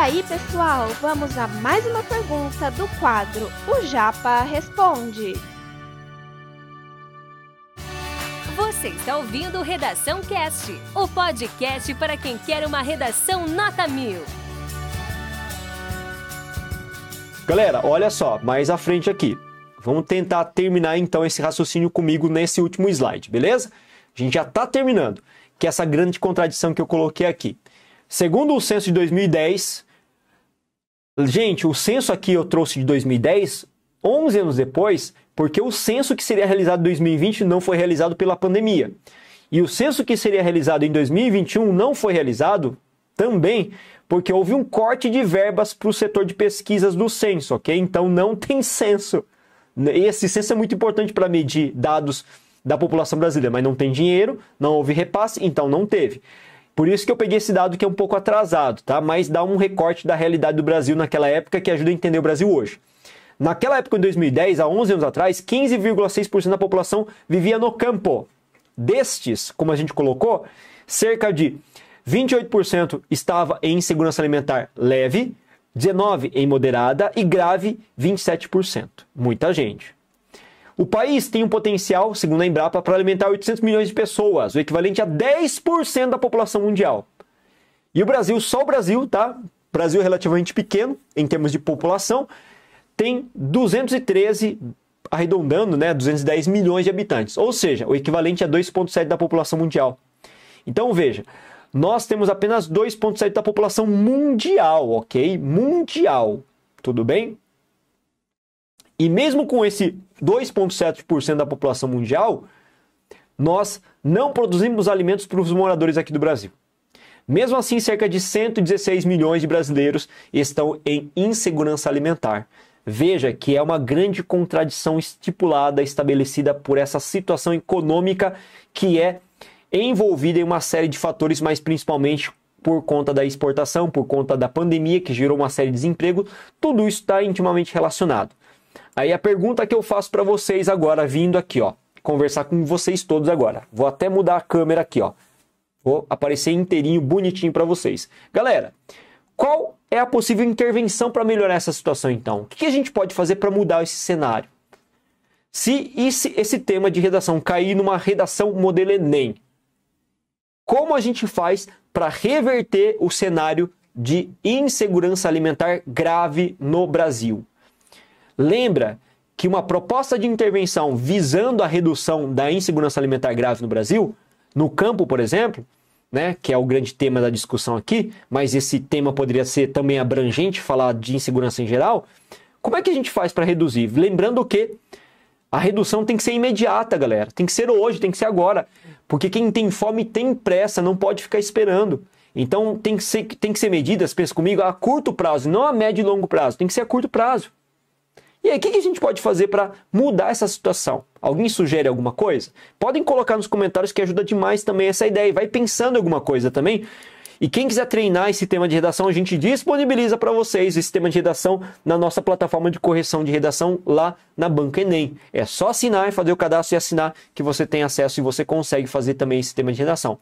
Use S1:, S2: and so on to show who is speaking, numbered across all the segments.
S1: aí, pessoal, vamos a mais uma pergunta do quadro O Japa Responde.
S2: Você está ouvindo Redação Cast, o podcast para quem quer uma redação nota mil.
S3: Galera, olha só, mais à frente aqui. Vamos tentar terminar então esse raciocínio comigo nesse último slide, beleza? A gente já está terminando, que é essa grande contradição que eu coloquei aqui. Segundo o censo de 2010, gente, o censo aqui eu trouxe de 2010, 11 anos depois, porque o censo que seria realizado em 2020 não foi realizado pela pandemia. E o censo que seria realizado em 2021 não foi realizado também porque houve um corte de verbas para o setor de pesquisas do censo, ok? Então não tem censo. Esse censo é muito importante para medir dados da população brasileira, mas não tem dinheiro, não houve repasse, então não teve. Por isso que eu peguei esse dado que é um pouco atrasado, tá? Mas dá um recorte da realidade do Brasil naquela época que ajuda a entender o Brasil hoje. Naquela época, em 2010, há 11 anos atrás, 15,6% da população vivia no campo. Destes, como a gente colocou, cerca de 28% estava em insegurança alimentar leve, 19% em moderada e grave, 27%. Muita gente. O país tem um potencial, segundo a Embrapa, para alimentar 800 milhões de pessoas, o equivalente a 10% da população mundial. E o Brasil, só o Brasil, tá? Brasil é relativamente pequeno em termos de população, tem 213, arredondando, né, 210 milhões de habitantes, ou seja, o equivalente a 2,7% da população mundial. Então veja, nós temos apenas 2,7% da população mundial, ok? Mundial, tudo bem? E mesmo com esse 2,7% da população mundial, nós não produzimos alimentos para os moradores aqui do Brasil. Mesmo assim, cerca de 116 milhões de brasileiros estão em insegurança alimentar. Veja que é uma grande contradição estipulada, estabelecida por essa situação econômica que é envolvida em uma série de fatores, mas principalmente por conta da exportação, por conta da pandemia que gerou uma série de desemprego, tudo isso está intimamente relacionado. Aí a pergunta que eu faço para vocês agora, vindo aqui, ó, conversar com vocês todos agora. Vou até mudar a câmera aqui, ó. Vou aparecer inteirinho, bonitinho para vocês. Galera, qual é a possível intervenção para melhorar essa situação então? O que a gente pode fazer para mudar esse cenário? Se esse, esse tema de redação cair numa redação modelo Enem, como a gente faz para reverter o cenário de insegurança alimentar grave no Brasil. Lembra que uma proposta de intervenção visando a redução da insegurança alimentar grave no Brasil, no campo, por exemplo, né, que é o grande tema da discussão aqui, mas esse tema poderia ser também abrangente, falar de insegurança em geral. Como é que a gente faz para reduzir? Lembrando que a redução tem que ser imediata, galera. Tem que ser hoje, tem que ser agora. Porque quem tem fome tem pressa, não pode ficar esperando. Então tem que ser, tem que ser medidas, pensa comigo, a curto prazo, não a médio e longo prazo. Tem que ser a curto prazo. E aí, o que, a gente pode fazer para mudar essa situação? Alguém sugere alguma coisa? Podem colocar nos comentários que ajuda demais também essa ideia. vai pensando alguma coisa também, e quem quiser treinar esse tema de redação, a gente disponibiliza para vocês esse tema de redação na nossa plataforma de correção de redação lá na Banca Enem. É só assinar e fazer o cadastro e assinar que você tem acesso e você consegue fazer também esse tema de redação.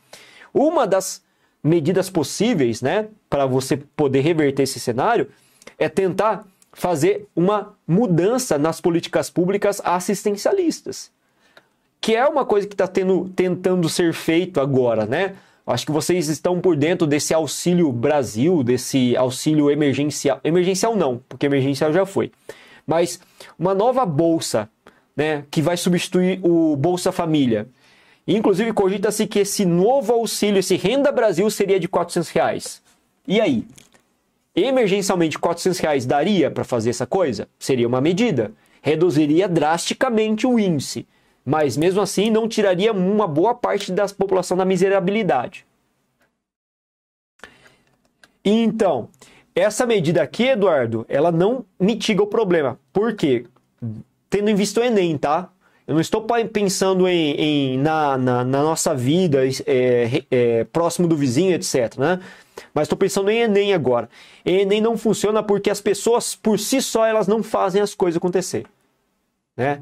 S3: Uma das medidas possíveis, né, para você poder reverter esse cenário é tentar fazer uma mudança nas políticas públicas assistencialistas, que é uma coisa que está tentando ser feito agora, né? Acho que vocês estão por dentro desse auxílio Brasil, desse auxílio emergencial. Emergencial não, porque emergencial já foi. Mas uma nova bolsa, né, que vai substituir o Bolsa Família. Inclusive, cogita-se que esse novo auxílio, esse Renda Brasil, seria de 400 reais. E aí? Emergencialmente, 400 reais daria para fazer essa coisa? Seria uma medida. Reduziria drasticamente o índice mas mesmo assim não tiraria uma boa parte da população da miserabilidade. Então, essa medida aqui, Eduardo, ela não mitiga o problema. Por quê? Tendo em vista o Enem, tá? Eu não estou pensando em, em na, na, na, nossa vida, é, é, próximo do vizinho, etc. Né? Mas estou pensando em Enem agora. Enem não funciona porque as pessoas, por si só, elas não fazem as coisas acontecer. Né?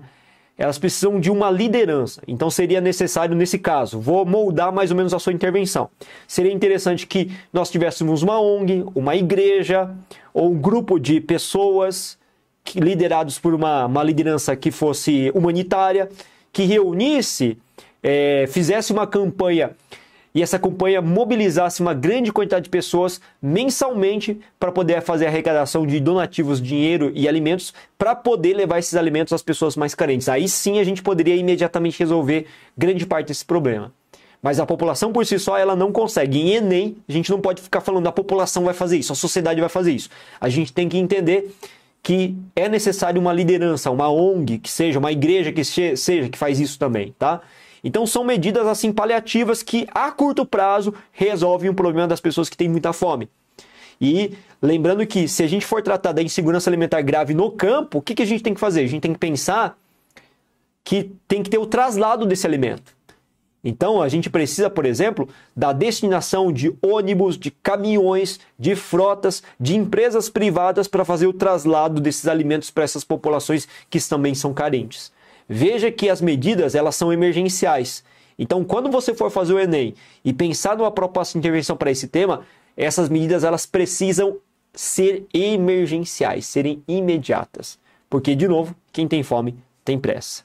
S3: elas precisam de uma liderança. Então seria necessário, nesse caso, vou moldar mais ou menos a sua intervenção. Seria interessante que nós tivéssemos uma ONG, uma igreja ou um grupo de pessoas liderados por uma, uma liderança que fosse humanitária, que reunisse, é, fizesse uma campanha e essa campanha mobilizasse uma grande quantidade de pessoas mensalmente para poder fazer a arrecadação de donativos, dinheiro e alimentos para poder levar esses alimentos às pessoas mais carentes. Aí sim a gente poderia imediatamente resolver grande parte desse problema. Mas a população por si só ela não consegue. Em Enem, a gente não pode ficar falando a população vai fazer isso, a sociedade vai fazer isso. A gente tem que entender que é necessário uma liderança, uma ONG que seja, uma igreja que seja que faz isso também, tá? Então são medidas assim paliativas que a curto prazo resolvem o problema das pessoas que têm muita fome. E lembrando que se a gente for tratar da insegurança alimentar grave no campo, o que, que a gente tem que fazer? A gente tem que pensar que tem que ter o traslado desse alimento. Então a gente precisa, por exemplo, da destinação de ônibus, de caminhões, de frotas, de empresas privadas para fazer o traslado desses alimentos para essas populações que também são carentes. Veja que as medidas elas são emergenciais. Então, quando você for fazer o Enem e pensar numa proposta de intervenção para esse tema, essas medidas elas precisam ser emergenciais, serem imediatas. Porque, de novo, quem tem fome tem pressa.